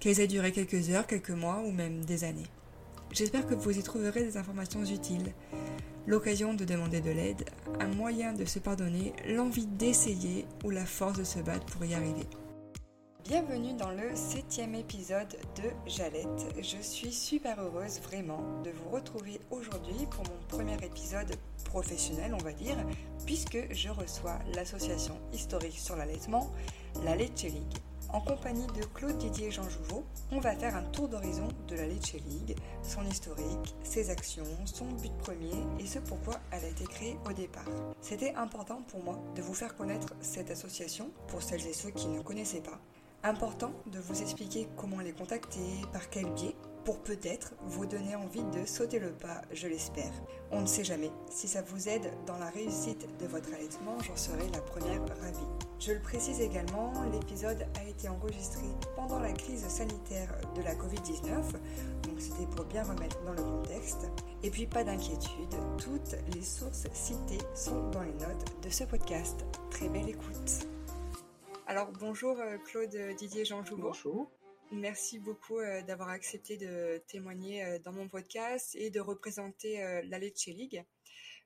qu'elles aient duré quelques heures, quelques mois ou même des années. J'espère que vous y trouverez des informations utiles, l'occasion de demander de l'aide, un moyen de se pardonner, l'envie d'essayer ou la force de se battre pour y arriver. Bienvenue dans le septième épisode de Jalette. Je suis super heureuse vraiment de vous retrouver aujourd'hui pour mon premier épisode professionnel, on va dire, puisque je reçois l'association historique sur l'allaitement, la Lecce League. En compagnie de Claude Didier Jean Jouveau, on va faire un tour d'horizon de la Lecce League, son historique, ses actions, son but premier et ce pourquoi elle a été créée au départ. C'était important pour moi de vous faire connaître cette association pour celles et ceux qui ne connaissaient pas. Important de vous expliquer comment les contacter, par quel biais, pour peut-être vous donner envie de sauter le pas, je l'espère. On ne sait jamais. Si ça vous aide dans la réussite de votre allaitement, j'en serai la première ravie. Je le précise également, l'épisode a été enregistré pendant la crise sanitaire de la Covid-19, donc c'était pour bien remettre dans le contexte. Et puis pas d'inquiétude, toutes les sources citées sont dans les notes de ce podcast. Très belle écoute. Alors bonjour euh, Claude Didier Jean. Bonjour. Merci beaucoup euh, d'avoir accepté de témoigner euh, dans mon podcast et de représenter euh, la Lecce League.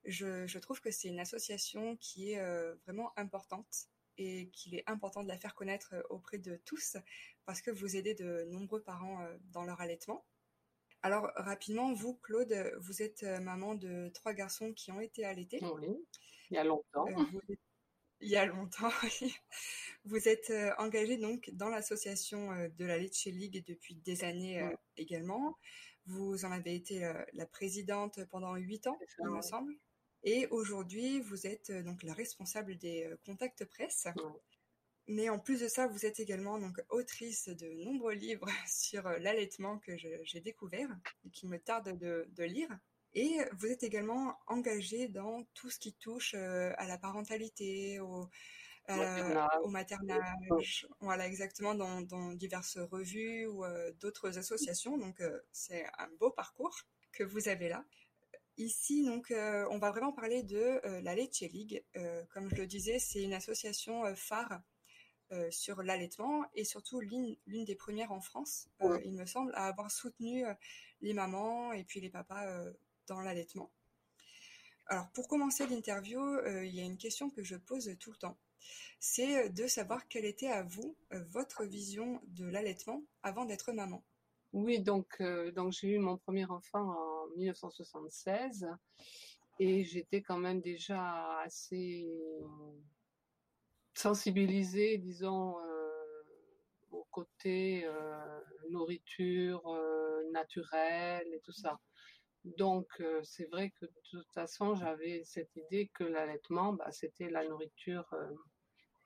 Je, je trouve que c'est une association qui est vraiment importante et qu'il est important de la faire connaître auprès de tous parce que vous aidez de nombreux parents dans leur allaitement. Alors rapidement, vous, Claude, vous êtes maman de trois garçons qui ont été allaités. Oui, il y a longtemps. Vous êtes il y a longtemps. Vous êtes euh, engagé donc dans l'association euh, de la Lecce League depuis des années euh, également. Vous en avez été la présidente pendant huit ans, il me semble. Et aujourd'hui, vous êtes donc la responsable des contacts presse. Mais en plus de ça, vous êtes également donc autrice de nombreux livres sur l'allaitement que j'ai découvert et qui me tarde de, de lire. Et vous êtes également engagé dans tout ce qui touche à la parentalité, au, au maternage, voilà exactement dans, dans diverses revues ou d'autres associations. Donc c'est un beau parcours que vous avez là. Ici, donc, on va vraiment parler de la Lecce League. comme je le disais, c'est une association phare sur l'allaitement et surtout l'une des premières en France, il me semble, à avoir soutenu les mamans et puis les papas dans l'allaitement. Alors pour commencer l'interview, euh, il y a une question que je pose tout le temps. C'est de savoir quelle était à vous euh, votre vision de l'allaitement avant d'être maman. Oui, donc, euh, donc j'ai eu mon premier enfant en 1976 et j'étais quand même déjà assez sensibilisée, disons, au côté nourriture naturelle et tout ça. Donc, euh, c'est vrai que de toute façon, j'avais cette idée que l'allaitement, bah, c'était la nourriture euh,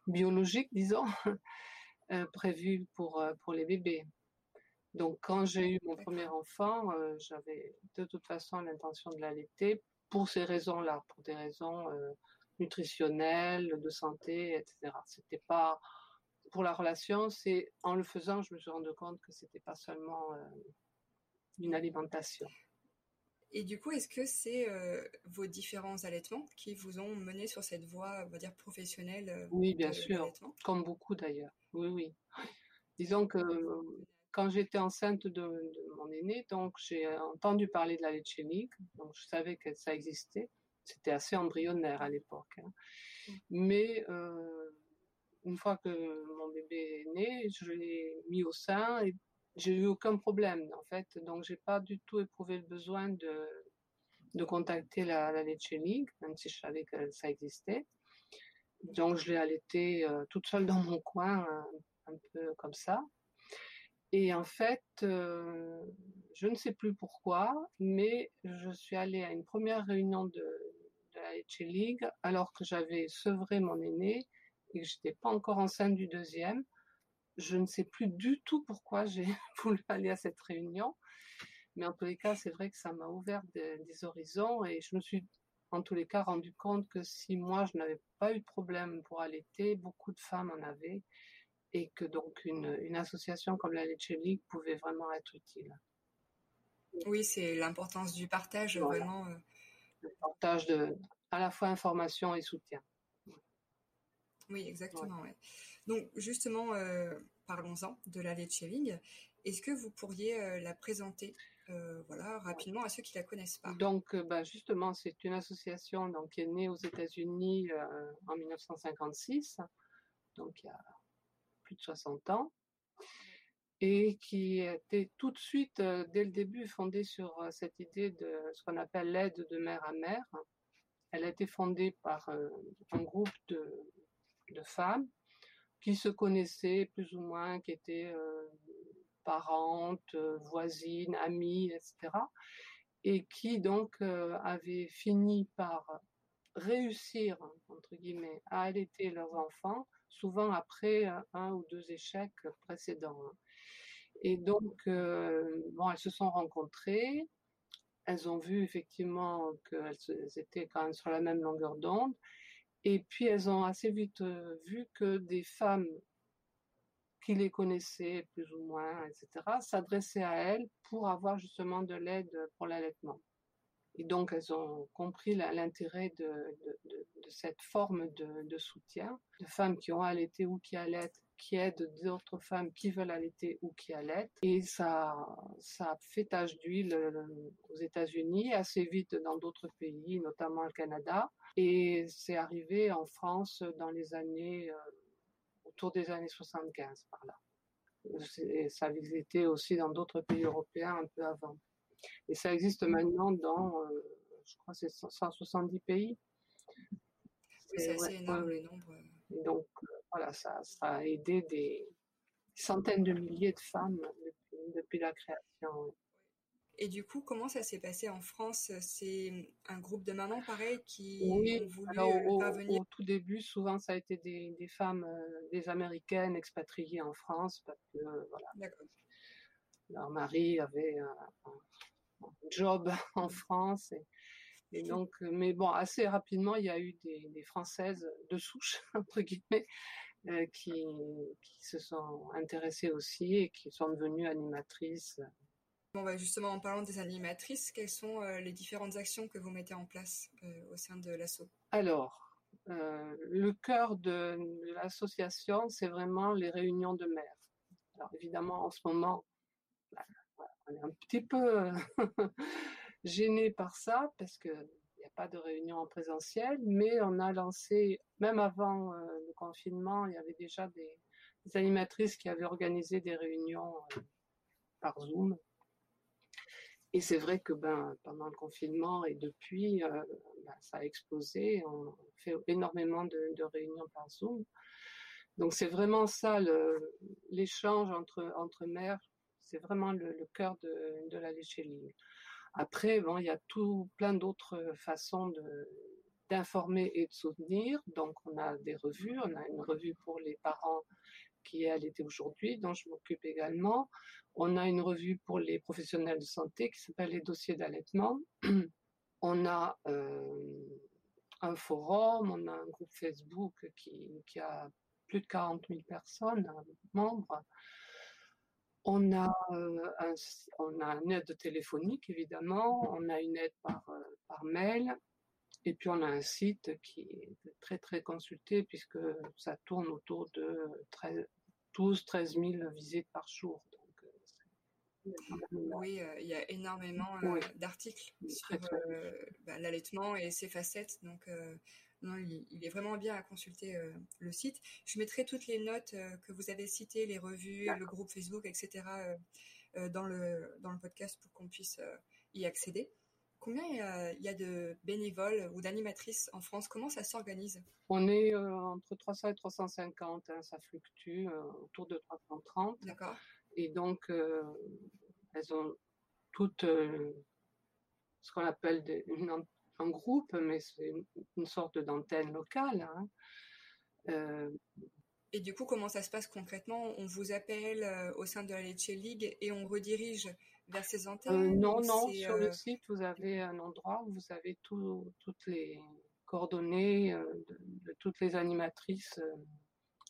biologique, disons, euh, prévue pour, pour les bébés. Donc, quand j'ai eu mon premier enfant, j'avais de toute façon l'intention de l'allaiter pour ces raisons-là, pour des raisons nutritionnelles, de santé, etc. C'était pas pour la relation, c'est en le faisant, je me suis rendu compte que c'était pas seulement une alimentation. Et du coup, est-ce que c'est euh, vos différents allaitements qui vous ont mené sur cette voie, on va dire, professionnelle euh, Oui, bien sûr, comme beaucoup d'ailleurs. Oui, oui. Disons que quand j'étais enceinte de, mon aîné, donc j'ai entendu parler de la leche donc je savais que ça existait. C'était assez embryonnaire à l'époque. Hein. Mmh. Mais euh, une fois que mon bébé est né, je l'ai mis au sein et j'ai eu aucun problème en fait, donc j'ai pas du tout éprouvé le besoin de, de contacter la, la Leche League, même si je savais que ça existait. Donc je l'ai allaitée euh, toute seule dans mon coin, un, peu comme ça. Et en fait, euh, je ne sais plus pourquoi, mais je suis allée à une première réunion de, de la Leche League alors que j'avais sevré mon aîné et que j'étais pas encore enceinte du deuxième. Je ne sais plus du tout pourquoi j'ai voulu aller à cette réunion, mais en tous les cas, c'est vrai que ça m'a ouvert des, des, horizons et je me suis en tous les cas rendu compte que si moi je n'avais pas eu de problème pour allaiter, beaucoup de femmes en avaient et que donc une, une association comme la Leche League pouvait vraiment être utile. Oui, c'est l'importance du partage, voilà. vraiment. Euh... Le partage de à la fois information et soutien. Oui, exactement. Ouais. Ouais. Donc justement, euh, parlons-en de la Leche League. Est-ce que vous pourriez euh, la présenter euh, voilà, rapidement à ceux qui la connaissent pas? Donc, bah, justement, c'est une association donc, qui est née aux États-Unis en 1956, donc il y a plus de 60 ans, et qui était tout de suite, dès le début, fondée sur cette idée de ce qu'on appelle l'aide de mère à mère. Elle a été fondée par un groupe de, de, femmes qui se connaissaient plus ou moins, qui étaient parentes, voisines, amies, etc. Et qui donc euh, avaient fini par réussir, entre guillemets, à allaiter leurs enfants, souvent après un ou deux échecs précédents. Et donc, euh, bon, elles se sont rencontrées, elles ont vu effectivement qu'elles étaient quand même sur la même longueur d'onde, et puis elles ont assez vite euh, vu que des femmes qui les connaissaient plus ou moins, etc., s'adressaient à elles pour avoir justement de l'aide pour l'allaitement. Et donc, elles ont compris l'intérêt de, cette forme de, soutien, de femmes qui ont allaité ou qui allaitent, qui aident d'autres femmes qui veulent allaiter ou qui allaitent. Et ça, ça fait tache d'huile euh, aux États-Unis, assez vite dans d'autres pays, notamment le Canada. Et c'est arrivé en France dans les années... Euh, autour des années 75 par là. Et ça existait aussi dans d'autres pays européens un peu avant. Et ça existe maintenant dans, euh, je crois, c'est 170 pays. C'est assez ouais, énorme ouais. le nombre. Donc, voilà, ça, ça, a aidé des centaines de milliers de femmes depuis, depuis la création. Et du coup, comment ça s'est passé en France? C'est un groupe de mamans, pareil, qui oui, ont voulu alors, au, parvenir au, tout début, souvent, ça a été des, des femmes, euh, des Américaines expatriées en France, parce que, euh, voilà, leur mari avait un, un, job en France. Et, et donc, mais bon, assez rapidement, il y a eu des, des Françaises de souche, entre guillemets, euh, qui, qui se sont intéressées aussi et qui sont devenues animatrices. Bon, bah justement, en parlant des animatrices, quelles sont euh, les différentes actions que vous mettez en place euh, au sein de l'asso? Alors, euh, le cœur de, de l'association, c'est vraiment les réunions de mères. Alors, évidemment, en ce moment, bah, on est un petit peu gêné par ça, parce que il n'y a pas de réunion en présentiel, mais on a lancé, même avant euh, le confinement, il y avait déjà des, animatrices qui avaient organisé des réunions euh, par Zoom. Et c'est vrai que ben, pendant le confinement et depuis, euh, ben, ça a explosé. On fait énormément de, réunions par Zoom. Donc c'est vraiment ça, l'échange entre, entre mères, c'est vraiment le, cœur de, la lécheline. Après, bon, il y a tout plein d'autres façons de, d'informer et de soutenir. Donc, on a des revues. On a une revue pour les parents qui est allaité aujourd'hui, dont je m'occupe également. On a une revue pour les professionnels de santé qui s'appelle les dossiers d'allaitement. On a euh, un forum, on a un groupe Facebook qui, qui a plus de 40 000 personnes, membres. On a, euh, un, on a une aide téléphonique, évidemment. On a une aide par, euh, par mail. Et puis on a un site qui est très très consulté puisque ça tourne autour de 13, 12, 13 000 visites par jour. Donc, euh, oui, euh, il y a énormément euh, oui. d'articles sur euh, bah, l'allaitement et ses facettes. Donc, non, il, il, est vraiment bien à consulter le site. Je mettrai toutes les notes que vous avez citées, les revues, le groupe Facebook, etc. dans, le, dans le podcast pour qu'on puisse y accéder. Combien il y, a, de bénévoles ou d'animatrices en France? Comment ça s'organise? On est entre 300 et 350, hein, ça fluctue, autour de 330. D'accord. Et donc, elles ont toutes ce qu'on appelle des, groupe, mais c'est une, sorte d'antenne locale. Hein. Euh, et du coup, comment ça se passe concrètement? On vous appelle euh, au sein de la Lecce League et on redirige vers ces euh, antennes Non, non, sur le site, vous avez un endroit où vous avez toutes les coordonnées de, toutes les animatrices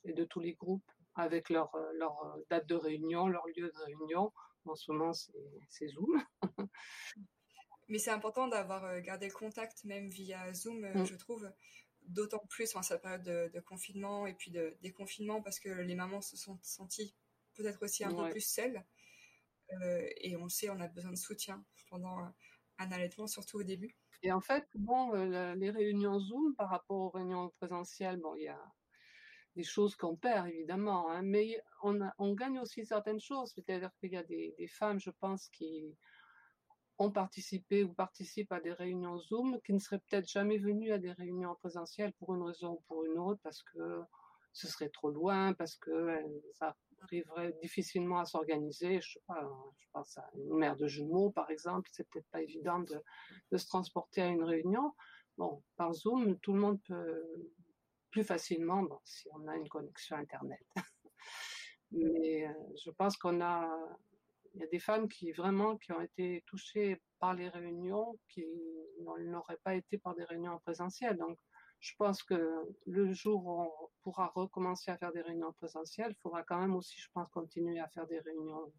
et de tous les groupes avec leur, leur date de réunion, leur lieu de réunion. En ce moment, c'est Zoom. Mais c'est important d'avoir gardé le contact, même via Zoom, mm. je trouve, d'autant plus en cette période de, confinement et puis de déconfinement parce que les mamans se sont senties peut-être aussi un peu plus seules. Euh, et on le sait, on a besoin de soutien pendant un allaitement, surtout au début. Et en fait, bon, euh, les réunions Zoom par rapport aux réunions présentielles, bon, il y a des choses qu'on perd évidemment, hein, mais on, on, gagne aussi certaines choses. C'est-à-dire qu'il y a des, des, femmes, je pense, qui ont participé ou participent à des réunions Zoom qui ne seraient peut-être jamais venues à des réunions présentielles pour une raison ou pour une autre, parce que ce serait trop loin, parce que ça arriverait difficilement à s'organiser. Je, je pense à une mère de jumeaux, par exemple, c'est peut-être pas évident de, se transporter à une réunion. Bon, par Zoom, tout le monde peut plus facilement, si on a une connexion Internet. Mais euh, je pense qu'on a il y a des femmes qui vraiment qui ont été touchées par les réunions qui n'auraient pas été par des réunions en présentiel. Donc, je pense que le jour où on pourra recommencer à faire des réunions présentielles, il faudra quand même aussi, je pense, continuer à faire des réunions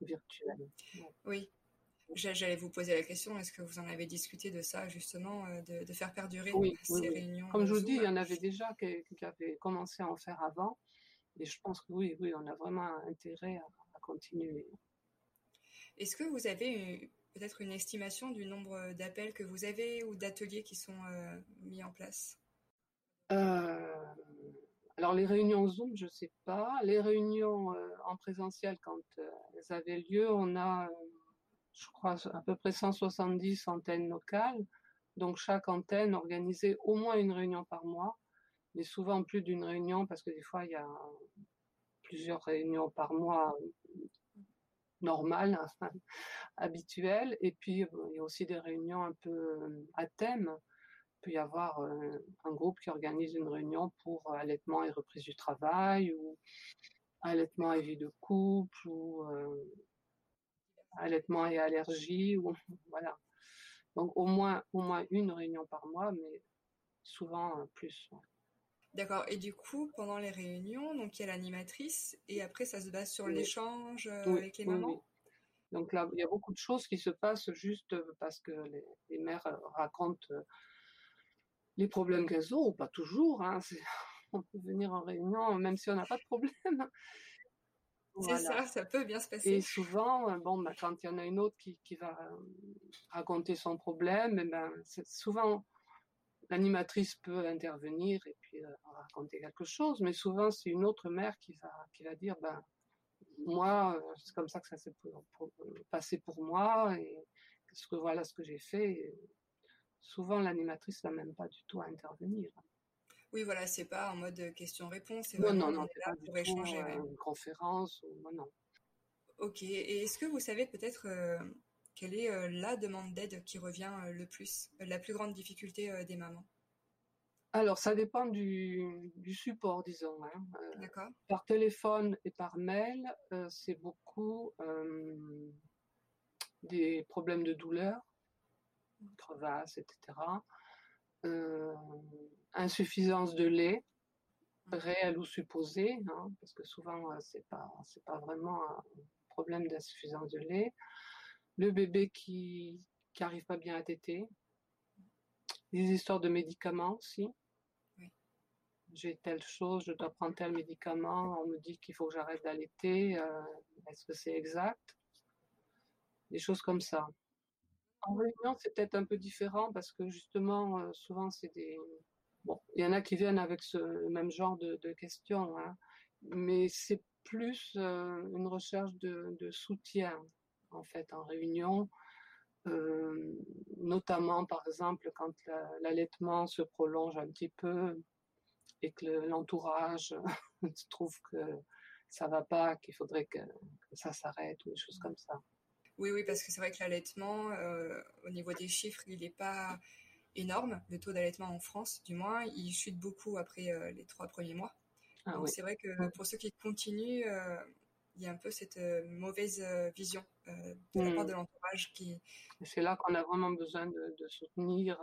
virtuelles. Oui. J'allais vous poser la question, est-ce que vous en avez discuté de ça, justement, euh, de, faire perdurer ces réunions Comme je vous dis, il y en avait déjà qui, avaient commencé à en faire avant. Et je pense que oui, oui, on a vraiment intérêt à continuer. Est-ce que vous avez peut-être une estimation du nombre d'appels que vous avez ou d'ateliers qui sont euh, mis en place? Euh, Alors les réunions Zoom, je ne sais pas. Les réunions euh, en présentiel, quand elles avaient lieu, on a, je crois, à peu près 170 antennes locales. Donc chaque antenne organisait au moins une réunion par mois, mais souvent plus d'une réunion parce que des fois il y a plusieurs réunions par mois normales, hein, habituelles. Et puis, il y a aussi des réunions un peu euh, à thème. Il peut y avoir euh, un groupe qui organise une réunion pour allaitement et reprise du travail, ou allaitement et vie de couple, ou euh, allaitement et allergie, ou voilà. Donc au moins, au moins une réunion par mois, mais souvent plus. D'accord. Et du coup, pendant les réunions, donc il y a l'animatrice et après ça se base sur l'échange euh, avec les mamans. Donc là, il y a beaucoup de choses qui se passent juste parce que les, mères euh, racontent euh, les problèmes qu'elles ont, ou pas toujours. Hein, on peut venir en réunion même si on n'a pas de problème. C'est ça, ça peut bien se passer. Et souvent, bon, bah, quand il y en a une autre qui, qui va raconter son problème, eh ben, c'est souvent l'animatrice peut intervenir et puis euh, raconter quelque chose, mais souvent c'est une autre mère qui va, qui va dire, ben, moi, euh, c'est comme ça que ça s'est passé pour moi et ce que voilà ce que j'ai fait. souvent l'animatrice va même pas du tout à intervenir. Oui, voilà, c'est pas en mode question-réponse, non, non, non, là pour échanger. Euh, une conférence ou non. Ok, et est-ce que vous savez peut-être quelle est euh, la demande d'aide qui revient euh, le plus, euh, la plus grande difficulté des mamans? Alors, ça dépend du, support, disons. Hein. D'accord. Par téléphone et par mail, c'est beaucoup des problèmes de douleur, crevasses, etc. insuffisance de lait, mmh. réel ou supposé, hein, parce que souvent, c'est pas, c'est pas vraiment un problème d'insuffisance de lait le bébé qui n'arrive pas bien à téter, des histoires de médicaments aussi. J'ai telle chose, je dois prendre tel médicament, on me dit qu'il faut que j'arrête d'allaiter, euh, est-ce que c'est exact? Des choses comme ça. En réunion, c'est peut-être un peu différent parce que justement, euh, souvent, c'est des... Bon, il y en a qui viennent avec ce même genre de, questions, hein, mais c'est plus une recherche de, soutien en fait en réunion, notamment par exemple quand l'allaitement se prolonge un petit peu et que l'entourage trouve que ça va pas, qu'il faudrait que, ça s'arrête ou des choses comme ça. Oui, oui, parce que c'est vrai que l'allaitement, au niveau des chiffres, il n'est pas énorme. Le taux d'allaitement en France, du moins, il chute beaucoup après euh, les trois premiers mois. Ah Donc c'est vrai que pour ceux qui continuent, euh, il y a un peu cette euh, mauvaise vision de la part mmh. de l'entourage qui. C'est là qu'on a vraiment besoin de, soutenir,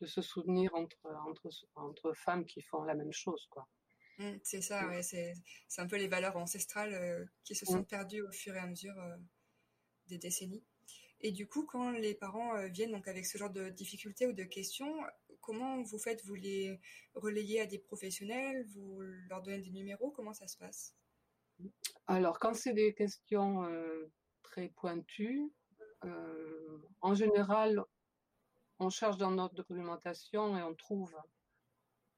de se soutenir entre, entre, entre femmes qui font la même chose, quoi. Mmh, c'est ça, ouais, c'est un peu les valeurs ancestrales qui se sont mmh. perdues au fur et à mesure des décennies. Et du coup, quand les parents euh, viennent donc avec ce genre de difficultés ou de questions, comment vous faites? Vous les relayez à des professionnels? Vous leur donnez des numéros? Comment ça se passe? Alors, quand c'est des questions euh, très pointues, euh, en général, on cherche dans notre documentation et on trouve.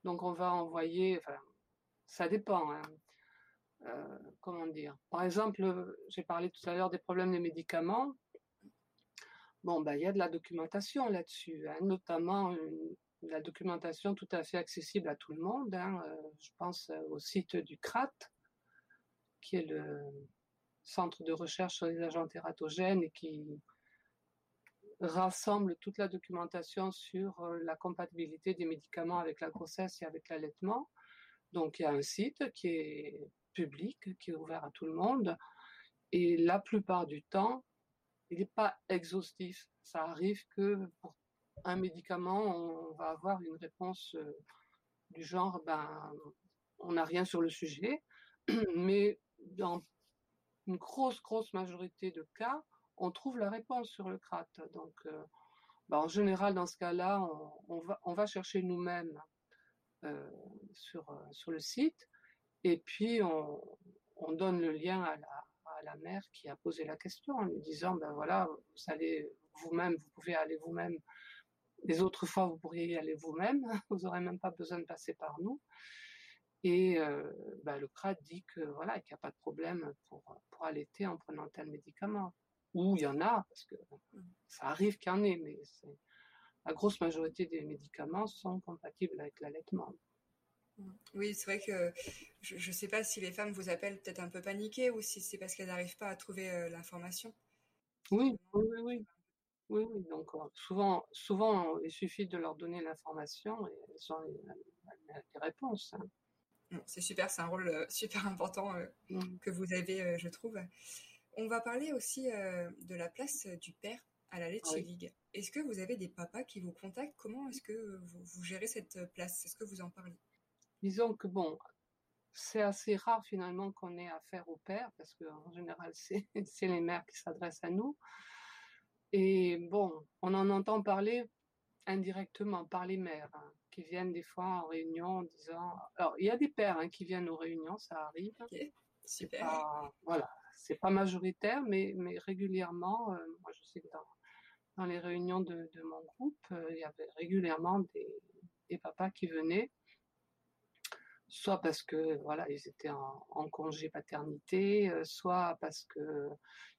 Donc, on va envoyer. Ça dépend. Hein. comment dire? Par exemple, j'ai parlé tout à l'heure des problèmes des médicaments. Bon, bah, il y a de la documentation là-dessus, hein, notamment la documentation tout à fait accessible à tout le monde. Hein, euh, je pense euh, au site du CRAT, qui est le centre de recherche sur les agents tératogènes et qui rassemble toute la documentation sur euh, la compatibilité des médicaments avec la grossesse et avec l'allaitement. Donc il y a un site qui est public, qui est ouvert à tout le monde. Et la plupart du temps, il n'est pas exhaustif. Ça arrive que pour un médicament, on va avoir une réponse euh, du genre, ben, on n'a rien sur le sujet, mais dans une grosse, grosse majorité de cas, on trouve la réponse sur le CRAT. Donc, euh, ben, en général, dans ce cas-là, on, va, chercher nous-mêmes euh, sur, sur le site, et puis on, on donne le lien à la, la mère qui a posé la question en lui disant ben voilà, vous allez vous-même, vous pouvez aller vous-même. Les autres fois, vous pourriez y aller vous-même, vous n'aurez même pas besoin de passer par nous. Et euh, ben, le CRAD dit que voilà, qu'il n'y a pas de problème pour, pour allaiter en prenant tel médicament. Ou il y en a, parce que ça arrive qu'il y en ait, mais la grosse majorité des médicaments sont compatibles avec l'allaitement. Oui, c'est vrai que je ne sais pas si les femmes vous appellent peut-être un peu paniquées ou si c'est parce qu'elles n'arrivent pas à trouver euh, l'information. Oui, oui, oui. Oui, oui. Donc euh, souvent, souvent, il suffit de leur donner l'information et elles ont les, réponses. Hein. C'est super, c'est un rôle euh, super important mmh. que vous avez, je trouve. On va parler aussi de la place du père à la League. Est-ce que vous avez des papas qui vous contactent? Comment est-ce que vous, vous gérez cette place? Est-ce que vous en parlez? Disons que bon, c'est assez rare finalement qu'on ait affaire au père, parce qu'en général, c'est les mères qui s'adressent à nous. Et bon, on en entend parler indirectement par les mères, hein, qui viennent des fois en réunion en disant... Alors, il y a des pères hein, qui viennent aux réunions, ça arrive. super. voilà, c'est pas majoritaire, mais, mais régulièrement, euh, moi je sais que dans, dans les réunions de, de mon groupe, euh, il y avait régulièrement des, des papas qui venaient soit parce que voilà ils étaient en, congé paternité, euh, soit parce que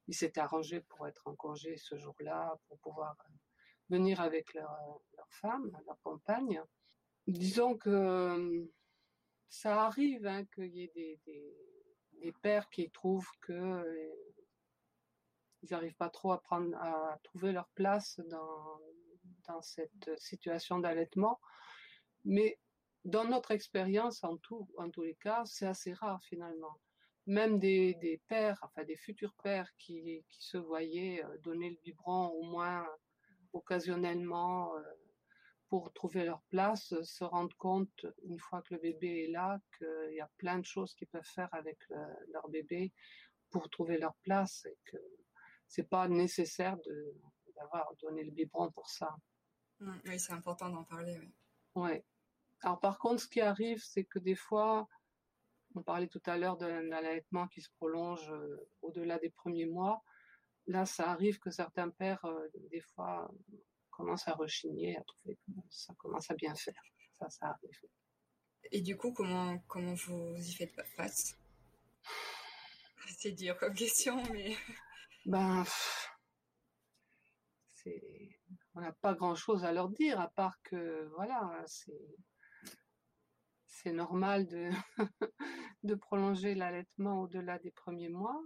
ils s'étaient arrangés pour être en congé ce jour-là pour pouvoir venir avec leur, leur femme, leur compagne. Disons que ça arrive hein, qu'il y ait des, des, pères qui trouvent que euh, ils n'arrivent pas trop à prendre à trouver leur place dans dans cette situation d'allaitement, mais dans notre expérience, en, en tous les cas, c'est assez rare finalement. Même des, pères, enfin des futurs pères qui, se voyaient euh, donner le biberon au moins occasionnellement euh, pour trouver leur place, se rendent compte, une fois que le bébé est là, qu'il y a plein de choses qu'ils peuvent faire avec leur bébé pour trouver leur place et que c'est pas nécessaire d'avoir donné le biberon pour ça. Mmh, oui, c'est important d'en parler. Oui. Ouais. Alors par contre, ce qui arrive, c'est que des fois, on parlait tout à l'heure d'un allaitement qui se prolonge euh, au-delà des premiers mois. Là, ça arrive que certains pères, euh, des fois, commencent à rechigner, à trouver que ça commence à bien faire. Ça, ça arrive. Et du coup, comment, comment vous y faites face? C'est dur comme question, mais. Ben, c'est, on n'a pas grand-chose à leur dire à part que voilà, c'est, c'est normal de, de prolonger l'allaitement au-delà des premiers mois.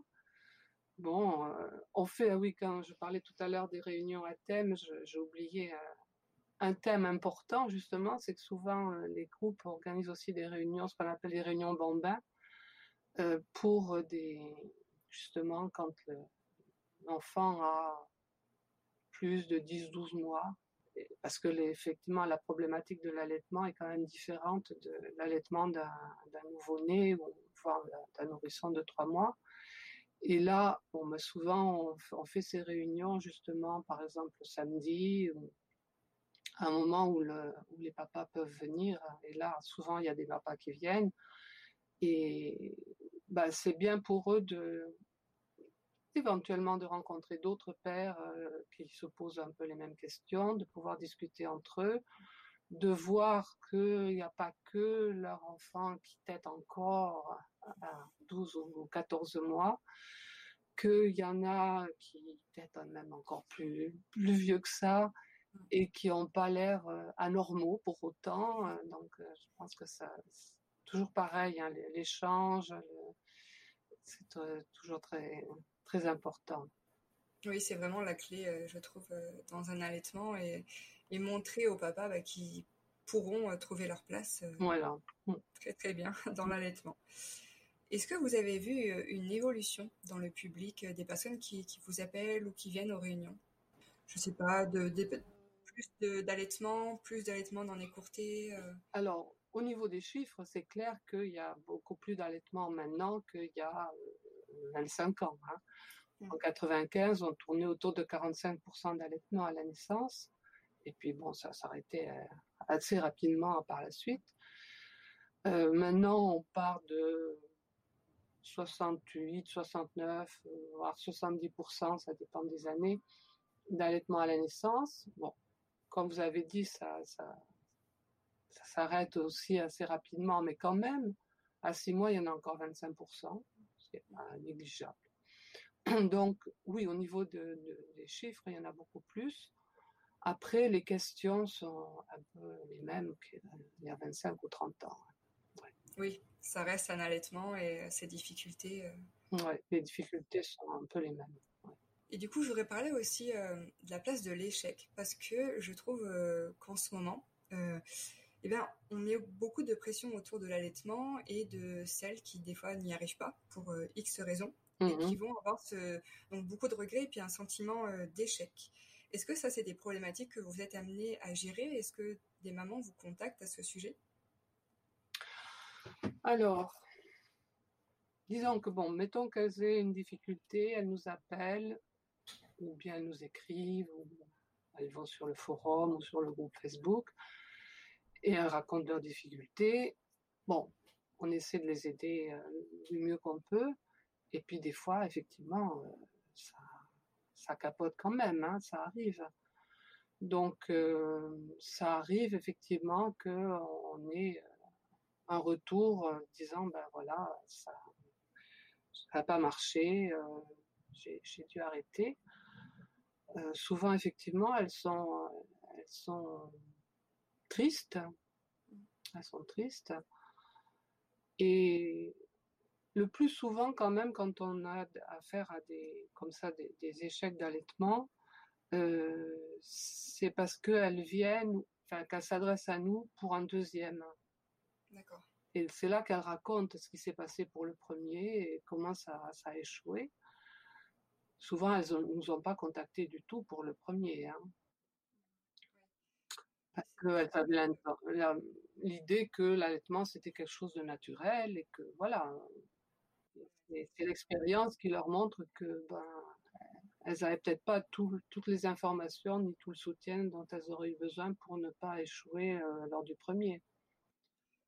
Bon, euh, fait, ah oui, quand je parlais tout à l'heure des réunions à thème, j'ai oublié euh, un thème important justement, c'est que souvent euh, les groupes organisent aussi des réunions, ce qu'on appelle les réunions bambins, pour des, justement, quand l'enfant a plus de 10-12 mois, parce que effectivement la problématique de l'allaitement est quand même différente de l'allaitement d'un nouveau-né ou voire d'un nourrisson de 3 mois. Et là, souvent, on, fait ces réunions justement, par exemple, le samedi, à un moment où, les papas peuvent venir. Et là, souvent, il y a des papas qui viennent. Et bah, c'est bien pour eux de éventuellement de rencontrer d'autres pères euh, qui se posent un peu les mêmes questions, de pouvoir discuter entre eux, de voir qu'il n'y a pas que leur enfant qui tête encore à 12 ou 14 mois, qu'il y en a qui têtent même encore plus, plus vieux que ça et qui n'ont pas l'air euh, anormaux pour autant. Euh, donc je pense que ça, toujours pareil, hein, l'échange, c'est toujours très, très important. Oui, c'est vraiment la clé, euh, je trouve, euh, dans un allaitement et, montrer aux papas bah, qu'ils pourront euh, trouver leur place voilà. Mm. très très bien dans l'allaitement. Est-ce que vous avez vu une évolution dans le public des personnes qui, vous appellent ou qui viennent aux réunions? Je ne sais pas, de, plus d'allaitement, plus d'allaitement dans les courtés Alors, au niveau des chiffres, c'est clair qu'il y a beaucoup plus d'allaitement maintenant qu'il y a 25 ans. Hein. En 95, on tournait autour de 45% d'allaitement à la naissance. Et puis bon, ça s'arrêtait euh, assez rapidement par la suite. Euh, maintenant, on part de 68, 69, voire 70%, ça dépend des années, d'allaitement à la naissance. Bon, comme vous avez dit, ça, s'arrête aussi assez rapidement, mais quand même, à six mois, il y en a encore 25% négligeable. Donc oui, au niveau de, des chiffres, il y en a beaucoup plus. Après, les questions sont un peu les mêmes qu'il y a 25 ou 30 ans. Oui, ça reste un allaitement et ces difficultés. Euh, oui, les difficultés sont un peu les mêmes. Et du coup, je voudrais parler aussi euh, de la place de l'échec, parce que je trouve euh, qu'en ce moment, eh bien, on met beaucoup de pression autour de l'allaitement et de celles qui, des fois, n'y arrivent pas pour euh, X raisons et mmh qui vont avoir donc, beaucoup de regrets et puis un sentiment euh, d'échec. Est-ce que ça, c'est des problématiques que vous êtes amené à gérer? Est-ce que des mamans vous contactent à ce sujet? Alors, disons que, bon, mettons qu'elles aient une difficulté, elles nous appellent, ou bien elles nous écrivent, ou elles vont sur le forum ou sur le groupe Facebook et elles racontent leurs difficultés. Bon, on essaie de les aider euh, du mieux qu'on peut. Et puis des fois, effectivement, euh, ça, capote quand même, hein, ça arrive. Donc, euh, ça arrive effectivement qu'on ait un retour disant, ben voilà, ça n'a pas marché, j'ai dû arrêter. souvent, effectivement, elles sont, elles sont tristes. Elles sont tristes. Et le plus souvent, quand même, quand on a affaire à des, comme ça, des, échecs d'allaitement, euh, c'est parce qu'elles viennent, enfin, qu'elles s'adressent à nous pour un deuxième. D'accord. Et c'est là qu'elles racontent ce qui s'est passé pour le premier et comment ça, ça a échoué. Souvent, elles ne nous ont pas contactés du tout pour le premier. Hein. Parce qu'elle avait l'idée que l'allaitement, c'était quelque chose de naturel et que voilà. C'est l'expérience qui leur montre que ben, elles n'avaient peut-être pas toutes les informations ni tout le soutien dont elles auraient eu besoin pour ne pas échouer euh, lors du premier.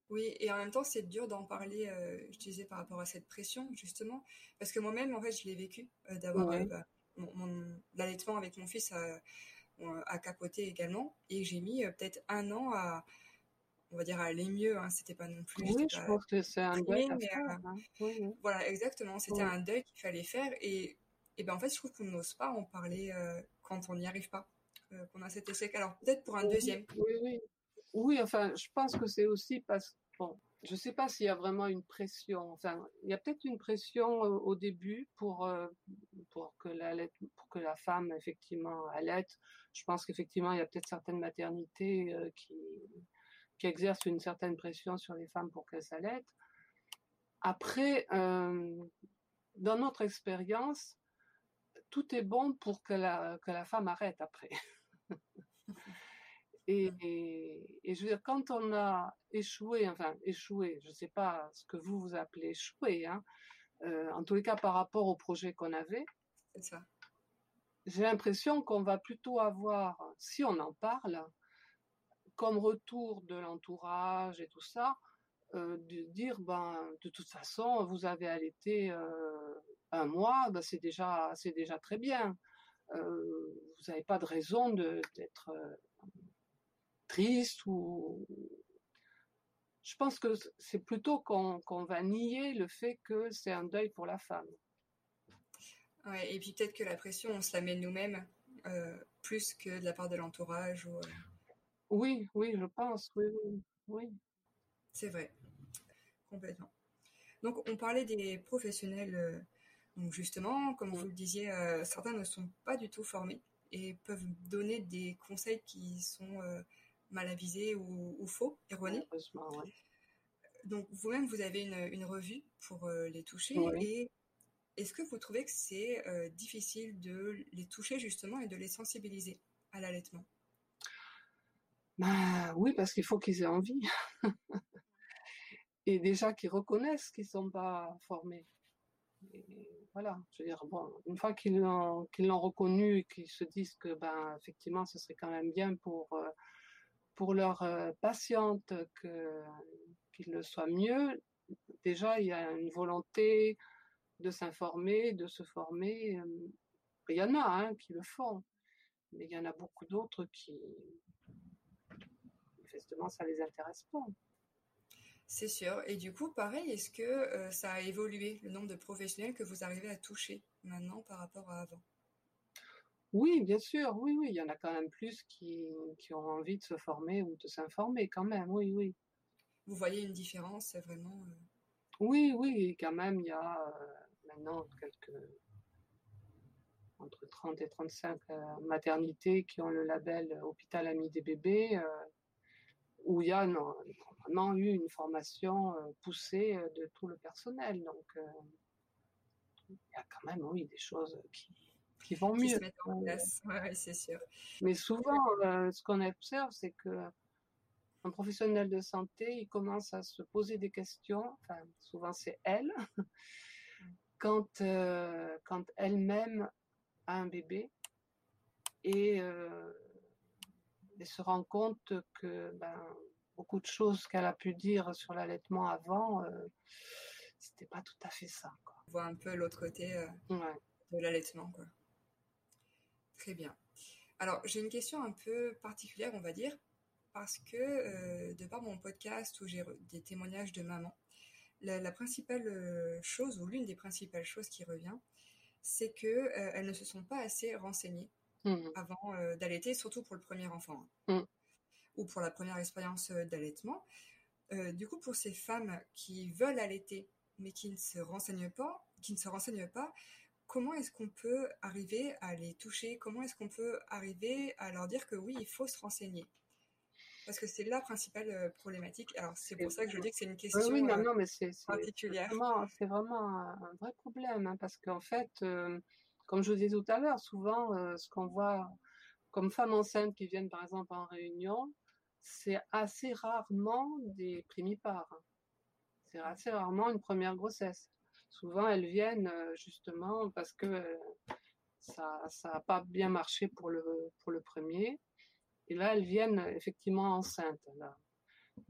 Oui, et en même temps, c'est dur d'en parler, euh, je disais, par rapport à cette pression, justement, parce que moi-même, en fait, je l'ai vécu, euh, d'avoir bah, l'allaitement avec mon fils à, à capoter également. Et j'ai mis euh, peut-être un an à, on va dire, aller mieux. Hein. C'était pas non plus. Oui, je pense que c'est un deuil. Hein. Voilà, exactement. C'était un deuil qu'il fallait faire. Et, et ben, en fait, je trouve qu'on n'ose pas en parler quand on n'y arrive pas, qu'on a cet échec. Alors, peut-être pour un deuxième. Oui, oui. Oui, enfin, je pense que c'est aussi parce bon, je ne sais pas s'il y a vraiment une pression. Enfin, il y a peut-être une pression au, début pour pour que la pour que la femme effectivement allaite. Je pense qu'effectivement il y a peut-être certaines maternités qui qui exercent une certaine pression sur les femmes pour qu'elles allaitent. Après, dans notre expérience, tout est bon pour que la que la femme arrête après. Et, et, je veux dire, quand on a échoué, enfin échoué, je ne sais pas ce que vous vous appelez échoué, hein, euh, en tous les cas par rapport au projet qu'on avait, j'ai l'impression qu'on va plutôt avoir, si on en parle, comme retour de l'entourage et tout ça, euh, de dire ben de toute façon vous avez allaité euh, un mois, ben, c'est déjà c'est déjà très bien. Vous n'avez pas de raison d'être triste ou je pense que c'est plutôt qu'on va nier le fait que c'est un deuil pour la femme. Ouais, et puis peut-être que la pression, on se la met nous-mêmes euh, plus que de la part de l'entourage. Ou, euh. Oui, oui, je pense, oui, oui. C'est vrai, complètement. Donc on parlait des professionnels, euh, donc justement, comme vous le disiez, certains ne sont pas du tout formés et peuvent donner des conseils qui sont mal avisé ou, faux, erroné. Donc vous-même, vous avez une, revue pour euh, les toucher. Et est-ce que vous trouvez que c'est euh, difficile de les toucher justement et de les sensibiliser à l'allaitement? Bah, Oui, parce qu'il faut qu'ils aient envie. et déjà qu'ils reconnaissent qu'ils ne sont pas formés. voilà, je veux dire, bon, une fois qu'ils l'ont, reconnu et qu'ils se disent que, ben, effectivement, ce serait quand même bien pour euh, pour leur euh, patiente qu'il le soit mieux, déjà il y a une volonté de s'informer, de se former. Euh, il y en a hein, qui le font, mais il y en a beaucoup d'autres qui, manifestement, ça les intéresse pas. C'est sûr. Et du coup, pareil, est-ce que euh, ça a évolué, le nombre de professionnels que vous arrivez à toucher maintenant par rapport à avant? Oui, bien sûr, oui, oui, il y en a quand même plus qui, qui ont envie de se former ou de s'informer quand même, oui, oui. Vous voyez une différence vraiment euh? Oui, oui, quand même, il y a euh, maintenant quelques entre 30 et 35 euh, maternités qui ont le label Hôpital Ami des bébés, où il y a vraiment eu une formation poussée de tout le personnel. Donc, il y a quand même, oui, des choses qui, qui vont mieux. c'est sûr. Mais souvent, euh, ce qu'on observe, c'est que un professionnel de santé, il commence à se poser des questions. Enfin, souvent, c'est elle. quand euh, quand elle-même a un bébé et, euh, se rend compte que ben, beaucoup de choses qu'elle a pu dire sur l'allaitement avant, c'était pas tout à fait ça. Quoi. On voit un peu l'autre côté de l'allaitement, quoi. Très bien. Alors, j'ai une question un peu particulière, on va dire, parce que euh, de par mon podcast où j'ai des témoignages de mamans, la, principale euh, chose ou l'une des principales choses qui revient, c'est que euh, elles ne se sont pas assez renseignées mmh. avant d'allaiter, surtout pour le premier enfant hein, mmh. ou pour la première expérience d'allaitement. du coup, pour ces femmes qui veulent allaiter mais qui ne se renseignent pas, qui ne se renseignent pas, comment est-ce qu'on peut arriver à les toucher? Comment est-ce qu'on peut arriver à leur dire que oui, il faut se renseigner? Parce que c'est la principale euh, problématique. Alors, c'est pour ça que je dis que c'est une question oui, non, non, mais c'est, particulière. C'est vraiment, un, vrai problème, hein, parce qu'en fait, euh, comme je vous disais tout à l'heure, souvent, euh, ce qu'on voit comme femmes enceintes qui viennent, par exemple, en réunion, c'est assez rarement des primipares. C'est assez rarement une première grossesse souvent elles viennent euh, justement parce que euh, ça n'a pas bien marché pour le, pour le premier. Et là, elles viennent effectivement enceintes. Là.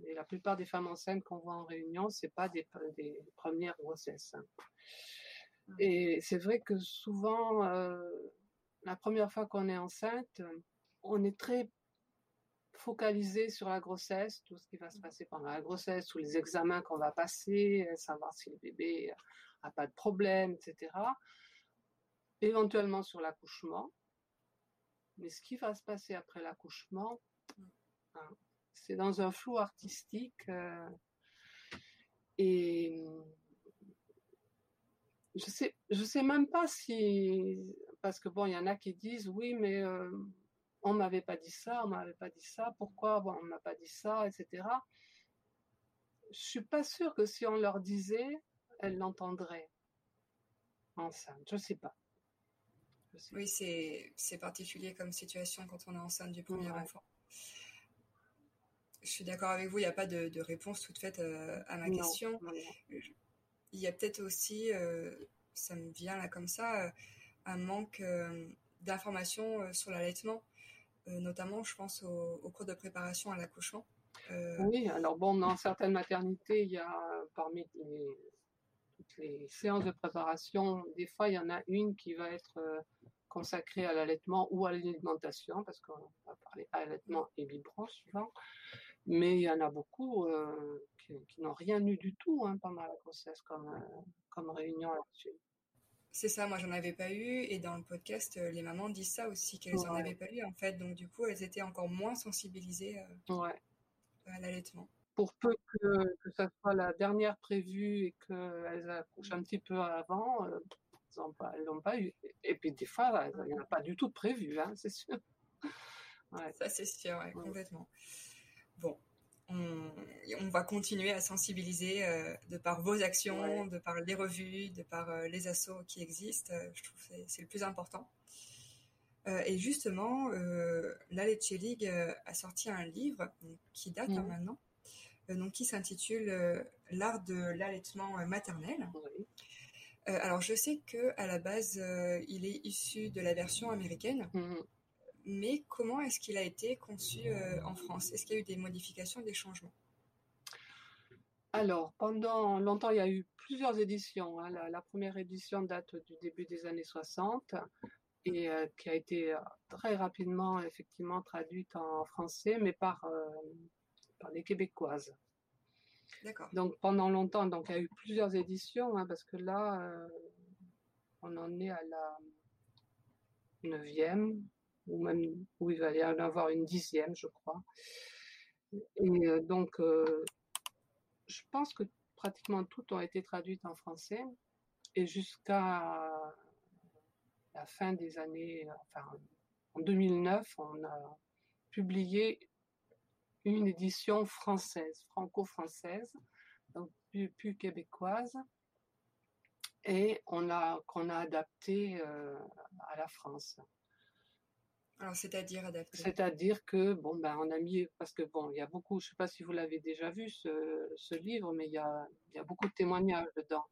Et la plupart des femmes enceintes qu'on voit en réunion, c'est pas des, des, premières grossesses. Hein. Mmh. Et c'est vrai que souvent, euh, la première fois qu'on est enceinte, on est très focaliser sur la grossesse, tout ce qui va se passer pendant la grossesse, tous les examens qu'on va passer, savoir si le bébé a pas de problème, etc. Éventuellement sur l'accouchement. Mais ce qui va se passer après l'accouchement, hein, c'est dans un flou artistique. Euh, et je sais, je sais même pas si, parce que bon, il y en a qui disent oui, mais euh, on m'avait pas dit ça, on m'avait pas dit ça, pourquoi bon, on m'a pas dit ça, etc. Je suis pas sûre que si on leur disait, elles l'entendraient enceinte. Je sais pas. Oui, c'est particulier comme situation quand on est enceinte du premier enfant. Je suis d'accord avec vous, il n'y a pas de, réponse toute faite euh, à ma question. Il y a peut-être aussi, euh, ça me vient là comme ça, euh, un manque d'informations sur l'allaitement, notamment je pense au, cours de préparation à l'accouchement. Oui, alors bon, dans certaines maternités, il y a parmi les, toutes les séances de préparation, des fois il y en a une qui va être consacrée à l'allaitement ou à l'alimentation, parce qu'on va parler allaitement et biberon souvent. Mais il y en a beaucoup euh, qui, n'ont rien eu du tout hein, pendant la grossesse comme, euh, comme réunion là-dessus. C'est ça, moi j'en avais pas eu et dans le podcast euh, les mamans disent ça aussi qu'elles n'en avaient pas eu en fait, donc du coup elles étaient encore moins sensibilisées à l'allaitement. Pour peu que, que ça soit la dernière prévue et qu'elles accouchent un petit peu avant, elles n'ont pas, pas, eu. Et puis des fois, il n'y en a pas du tout de prévu, hein, c'est sûr. Ça c'est sûr, complètement. Bon, on, va continuer à sensibiliser euh, de par vos actions, de par les revues, de par euh, les assos qui existent. Euh, je trouve que c'est le plus important. et justement, la Lecce League a sorti un livre qui date hein, mmh. maintenant, donc qui s'intitule L'art de l'allaitement maternel. alors je sais que à la base, il est issu de la version américaine. Mmh mais comment est-ce qu'il a été conçu euh, en France? Est-ce qu'il y a eu des modifications, des changements? Alors, pendant longtemps, il y a eu plusieurs éditions. Hein. La, première édition date du début des années 60 et euh, qui a été euh, très rapidement, effectivement, traduite en français, mais par, par les Québécoises. D'accord. Donc, pendant longtemps, donc, il y a eu plusieurs éditions, hein, parce que là, on en est à la neuvième, ou même où il va y en avoir une dixième, je crois. Et euh, donc, euh, je pense que pratiquement toutes ont été traduites en français. Et jusqu'à la fin des années, enfin, en 2009, on a publié une édition française, franco-française, donc plus, québécoise, et on a qu'on a adapté euh, à la France. Alors, c'est-à-dire adapté? C'est-à-dire que, bon, ben, on a mis, parce que, bon, il y a beaucoup, je ne sais pas si vous l'avez déjà vu, ce, livre, mais il y a, il y a beaucoup de témoignages dedans.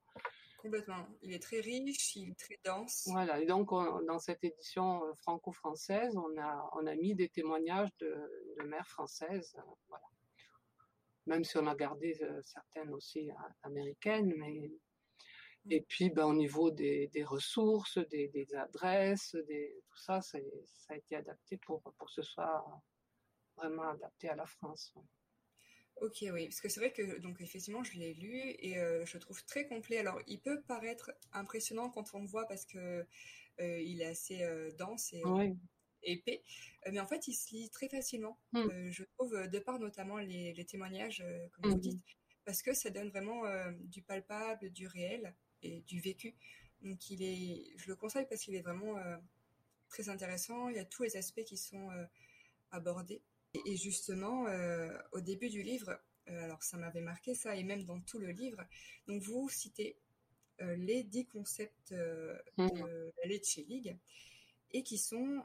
Complètement. Il est très riche, il est très dense. Voilà. Et donc, dans cette édition euh, franco-française, on a, on a mis des témoignages de, de mères françaises. Euh, voilà. Même si on a gardé euh, certaines aussi américaines, mais et puis, ben, au niveau des, des ressources, des, des, adresses, des, tout ça, ça a été adapté pour, pour que ce soit vraiment adapté à la France. Ok, oui, parce que c'est vrai que donc effectivement je l'ai lu et euh, je trouve très complet. Alors il peut paraître impressionnant quand on le voit parce que euh, il est assez euh, dense et épais, mais en fait il se lit très facilement. Mmh. je trouve de par notamment les, les témoignages, comme vous mmh. dites, parce que ça donne vraiment du palpable, du réel et du vécu. Donc il est, je le conseille parce qu'il est vraiment très intéressant. Il y a tous les aspects qui sont abordés. Et, justement, euh, au début du livre, alors ça m'avait marqué ça, et même dans tout le livre, donc vous citez les dix concepts mmh. de la Lecce League et qui sont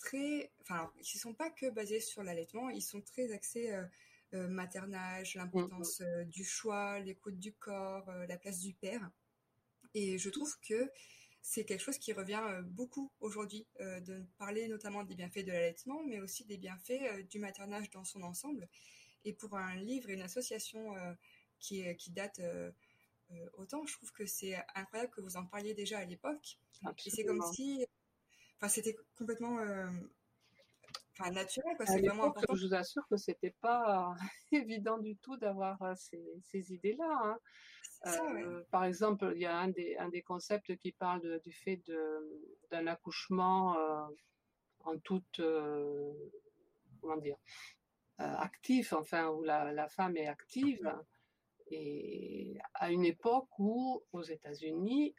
très, enfin, qui sont pas que basés sur l'allaitement, ils sont très axés maternage, l'importance mmh. du choix, l'écoute du corps, la place du père. Et je trouve que c'est quelque chose qui revient euh, beaucoup aujourd'hui, euh, de parler notamment des bienfaits de l'allaitement, mais aussi des bienfaits euh, du maternage dans son ensemble. Et pour un livre et une association qui, qui date autant, je trouve que c'est incroyable que vous en parliez déjà à l'époque. Et c'est comme si, enfin, c'était complètement, enfin, naturel, quoi. C'est vraiment important. Je vous assure que c'était pas évident du tout d'avoir ces, ces idées-là. Hein. Euh, par exemple, il y a un des, un des concepts qui parle du fait d'un accouchement euh, en toute, euh, comment dire, actif, enfin, où la, la, femme est active. Et à une époque où, aux États-Unis,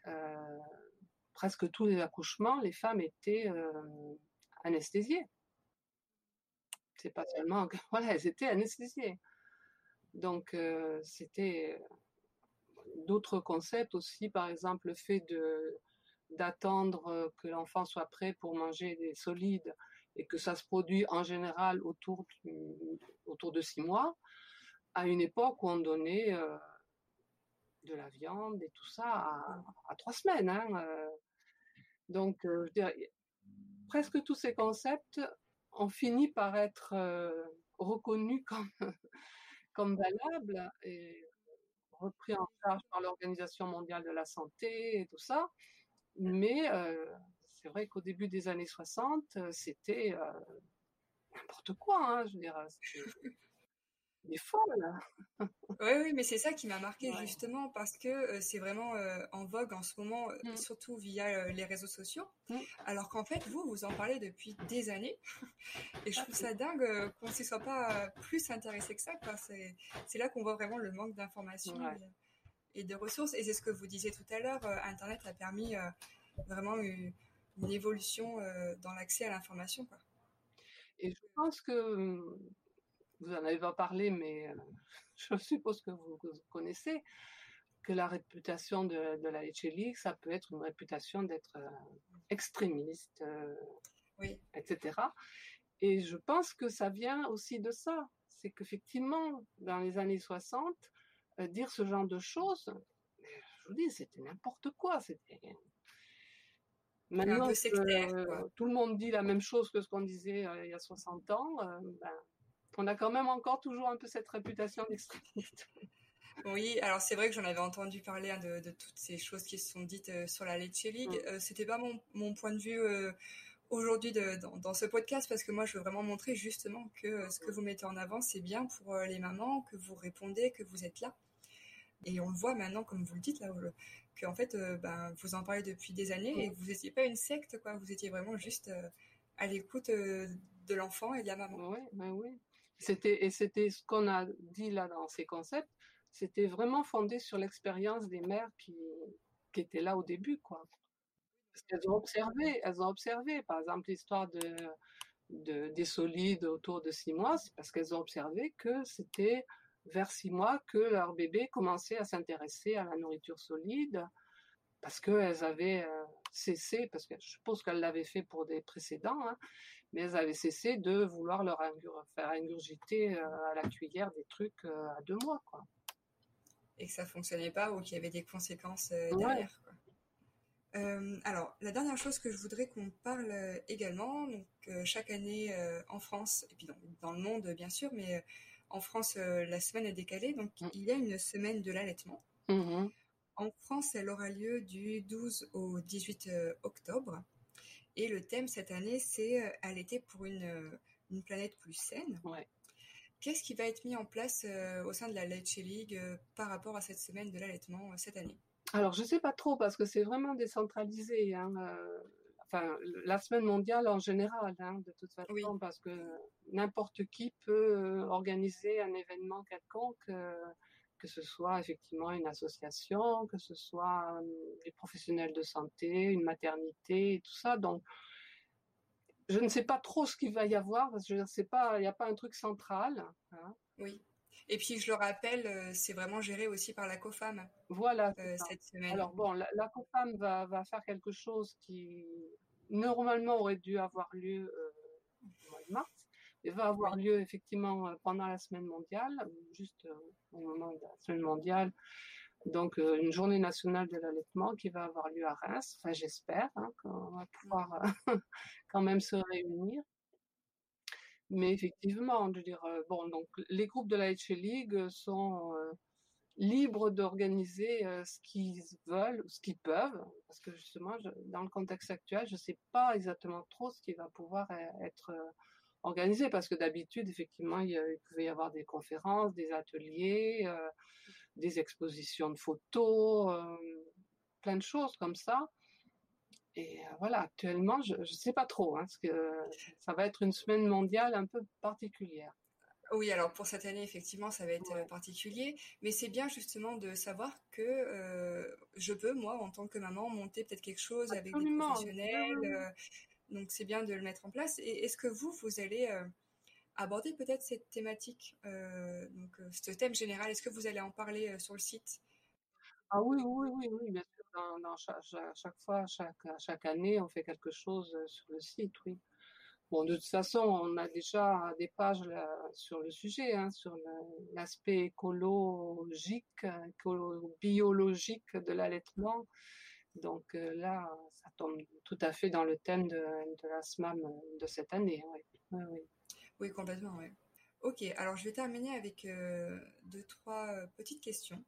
presque tous les accouchements, les femmes étaient anesthésiées. C'est pas seulement que, voilà, elles étaient anesthésiées. Donc, c'était d'autres concepts aussi, par exemple le fait de d'attendre euh, que l'enfant soit prêt pour manger des solides et que ça se produit en général autour, autour de six mois, à une époque où on donnait euh, de la viande et tout ça à, trois semaines. Hein, euh. Donc, presque tous ces concepts ont fini par être reconnus comme, comme valables. Repris en charge par l'Organisation mondiale de la santé et tout ça. Mais euh, c'est vrai qu'au début des années 60, euh, c'était euh, n'importe quoi. Hein, je veux dire, des folles. oui, oui, mais c'est ça qui m'a marqué justement parce que c'est vraiment en vogue en ce moment, mmh. surtout via les réseaux sociaux. Mmh. Alors qu'en fait, vous, vous en parlez depuis des années. Et je trouve ça dingue qu'on ne s'y soit pas plus intéressé que ça. C'est là qu'on voit vraiment le manque d'informations et, de ressources. Et c'est ce que vous disiez tout à l'heure, Internet a permis vraiment une, une évolution dans l'accès à l'information. Et je pense que mmh, vous en avez pas parlé, mais euh, je suppose que vous, connaissez que la réputation de, de la League, ça peut être une réputation d'être euh, extrémiste, euh, etc. Et je pense que ça vient aussi de ça. C'est qu'effectivement, dans les années 60, dire ce genre de choses, je vous dis, c'était n'importe quoi. C'était Maintenant, tout le monde dit la même chose que ce qu'on disait il y a 60 ans. Ben, on a quand même encore toujours un peu cette réputation d'extrémiste. Oui, alors c'est vrai que j'en avais entendu parler hein, de, toutes ces choses qui se sont dites euh, sur la Lecce League. Mm. Euh, c'était pas mon, point de vue euh, aujourd'hui dans, ce podcast parce que moi je veux vraiment montrer justement que ce que vous mettez en avant c'est bien pour les mamans, que vous répondez, que vous êtes là. Et on le voit maintenant, comme vous le dites là, que en fait, ben, vous en parlez depuis des années et mm. vous n'étiez pas une secte, quoi. Vous étiez vraiment juste à l'écoute de l'enfant et de la maman. Oui, ben oui. C'était, et c'était ce qu'on a dit là dans ces concepts, c'était vraiment fondé sur l'expérience des mères qui, étaient là au début, quoi. Parce qu'elles ont observé, elles ont observé, par exemple, l'histoire de, de, des solides autour de six mois, c'est parce qu'elles ont observé que c'était vers six mois que leur bébé commençait à s'intéresser à la nourriture solide, parce qu'elles avaient euh, cessé, parce que je suppose qu'elles l'avaient fait pour des précédents, hein, mais elles avaient cessé de vouloir leur faire ingurgiter euh, à la cuillère des trucs euh, à deux mois, quoi. Et que ça fonctionnait pas ou qu'il y avait des conséquences euh, derrière. alors, la dernière chose que je voudrais qu'on parle également, donc chaque année en France, et puis dans, le monde bien sûr, mais en France, la semaine est décalée, donc mmh. il y a une semaine de l'allaitement. Mmh en France, elle aura lieu du 12 au 18 octobre. Et le thème cette année, c'est euh, allaiter pour une, euh, une planète plus saine. Qu'est-ce qui va être mis en place euh, au sein de la Leche League par rapport à cette semaine de l'allaitement cette année? Alors, je ne sais pas trop parce que c'est vraiment décentralisé. Hein, enfin, la semaine mondiale en général, hein, de toute façon, parce que n'importe qui peut organiser un événement quelconque que ce soit effectivement une association, que ce soit des professionnels de santé, une maternité, et tout ça. Donc, je ne sais pas trop ce qu'il va y avoir, parce que je sais pas, il n'y a pas un truc central. Hein. Oui. Et puis, je le rappelle, c'est vraiment géré aussi par la COFAM. Voilà. cette semaine. Alors, bon, la, COFAM va, va, faire quelque chose qui, normalement, aurait dû avoir lieu au mois de mars il va avoir lieu effectivement euh, pendant la semaine mondiale, juste euh, au moment de la semaine mondiale. Donc, euh, une journée nationale de l'allaitement qui va avoir lieu à Reims. Enfin, j'espère hein, qu'on va pouvoir quand même se réunir. Mais effectivement, je dire, bon, donc les groupes de la HL League sont libres d'organiser ce qu'ils veulent, ce qu'ils peuvent, parce que justement, dans le contexte actuel, je ne sais pas exactement trop ce qui va pouvoir être organisé parce que d'habitude, effectivement, il, pouvait y avoir des conférences, des ateliers, euh, des expositions de photos, euh, plein de choses comme ça. Et euh, voilà, actuellement, je ne sais pas trop, hein, parce que ça va être une semaine mondiale un peu particulière. Oui, alors pour cette année, effectivement, ça va être particulier, mais c'est bien justement de savoir que je peux, moi, en tant que maman, monter peut-être quelque chose avec des professionnels. Donc c'est bien de le mettre en place. Et est-ce que vous, vous allez euh, aborder peut-être cette thématique, euh, donc euh, ce thème général, est-ce que vous allez en parler sur le site? Ah oui, oui, oui, oui, bien sûr. Dans, chaque, fois, chaque, chaque année, on fait quelque chose sur le site, oui. Bon, de toute façon, on a déjà des pages sur le sujet, hein, sur l'aspect écologique, biologique de l'allaitement. Donc là, ça tombe tout à fait dans le thème de, la SMAM de cette année. Oui, complètement, oui. Ok, alors je vais terminer avec deux, trois petites questions.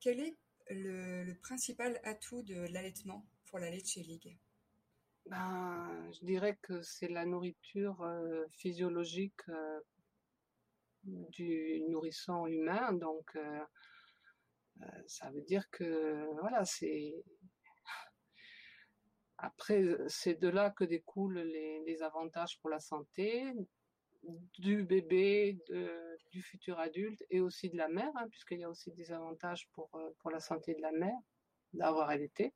Quel est le, principal atout de l'allaitement pour la Leche League? Ben, Je dirais que c'est la nourriture physiologique du nourrisson humain. Donc, ça veut dire que voilà, c'est après, c'est de là que découlent les, avantages pour la santé du bébé, du futur adulte et aussi de la mère, hein, puisqu'il y a aussi des avantages pour, euh, pour la santé de la mère d'avoir allaité.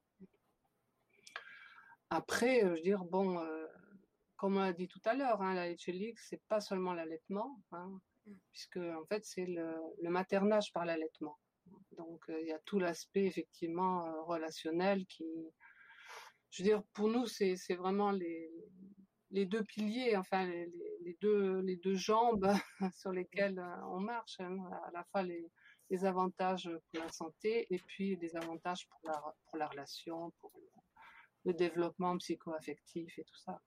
Après, euh, je veux dire, bon, euh, comme on a dit tout à l'heure, hein, la ce c'est pas seulement l'allaitement, hein, mm. puisque en fait, c'est le, le, maternage par l'allaitement. Donc, il y a tout l'aspect effectivement relationnel qui, je veux dire, pour nous, c'est vraiment les, les deux piliers, enfin les, les, deux, les deux jambes sur lesquelles euh, on marche, hein, à la fois les, les, avantages pour la santé et puis les avantages pour la, pour la relation, pour le, développement psycho-affectif et tout ça.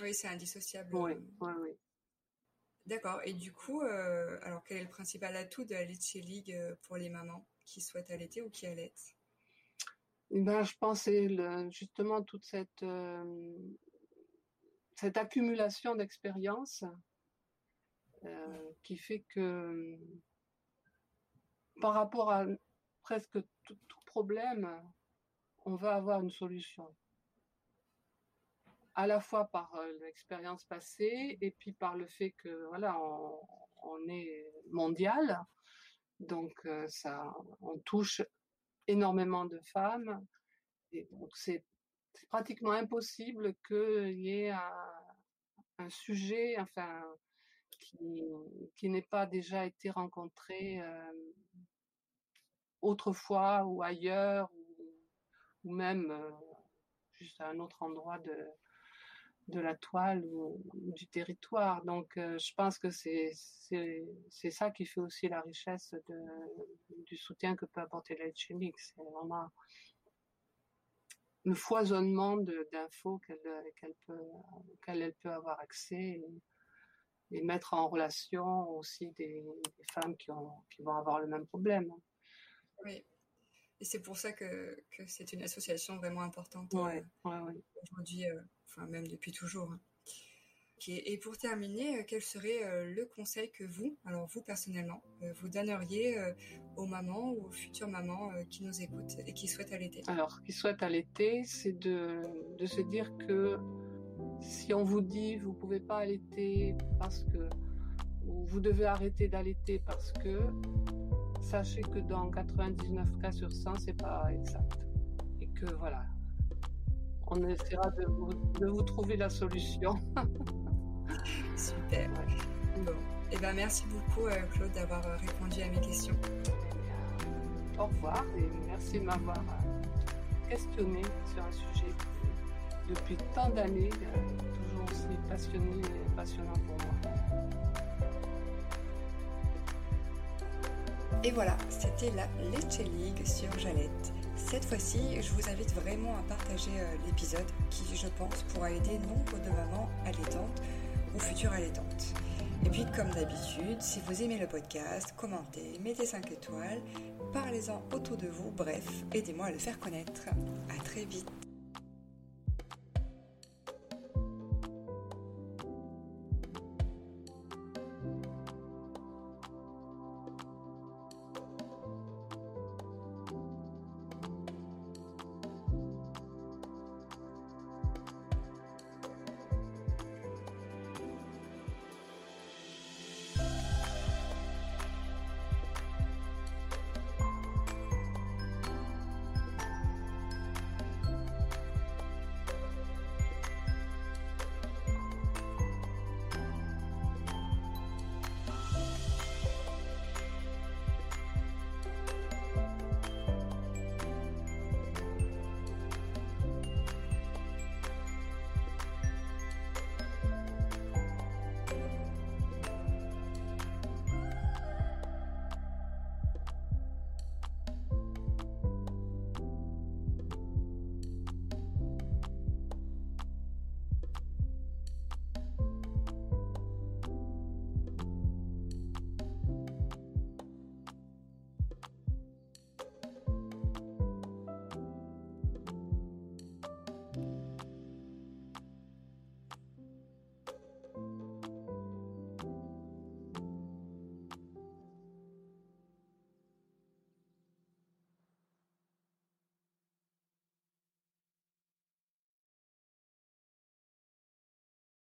Oui, c'est indissociable. Oui, oui, oui. D'accord. Et du coup, euh, alors quel est le principal atout de la Litchi League euh, pour les mamans qui souhaitent allaiter ou qui allaitent? Ben, je pense que justement toute cette, euh, cette accumulation d'expérience euh, qui fait que par rapport à presque tout, problème, on va avoir une solution. À la fois par euh, l'expérience passée et puis par le fait que voilà, on est mondial, donc ça, on touche énormément de femmes. Donc, c'est pratiquement impossible qu'il y ait un, sujet, enfin, qui, qui n'ait pas déjà été rencontré euh, autrefois ou ailleurs, ou, même euh, juste à un autre endroit de, de la toile ou, du territoire. Donc, euh, je pense que c'est ça qui fait aussi la richesse du soutien que peut apporter l'aide chimique. C'est vraiment le foisonnement d'infos qu'elle qu'elle peut elle peut avoir accès et, mettre en relation aussi des, des, femmes qui ont qui vont avoir le même problème. Oui. Et c'est pour ça que, que c'est une association vraiment importante ouais, euh, ouais, aujourd'hui. Euh, enfin même depuis toujours. Hein. Et pour terminer, euh, quel serait euh, le conseil que vous, alors vous personnellement, vous donneriez aux mamans ou aux futures mamans qui nous écoutent et qui souhaitent allaiter? Alors, qui souhaitent allaiter, c'est de, de se dire que si on vous dit vous pouvez pas allaiter parce que ou vous devez arrêter d'allaiter parce que sachez que dans 99 cas sur 100 c'est pas exact et que voilà on essaiera de vous, trouver la solution. Super. Bon. Eh ben, merci beaucoup, euh, Claude, d'avoir euh, répondu à mes questions. Au revoir et merci de m'avoir euh, questionné sur un sujet depuis tant d'années, toujours aussi passionné et passionnant pour moi. Et voilà, c'était la Leche League sur Jalette. Cette fois-ci, je vous invite vraiment à partager euh, l'épisode qui, je pense, pourra aider nombre de mamans allaitantes ou futures allaitantes. Et puis, comme d'habitude, si vous aimez le podcast, commentez, mettez 5 étoiles, parlez-en autour de vous, bref, aidez-moi à le faire connaître. À très vite.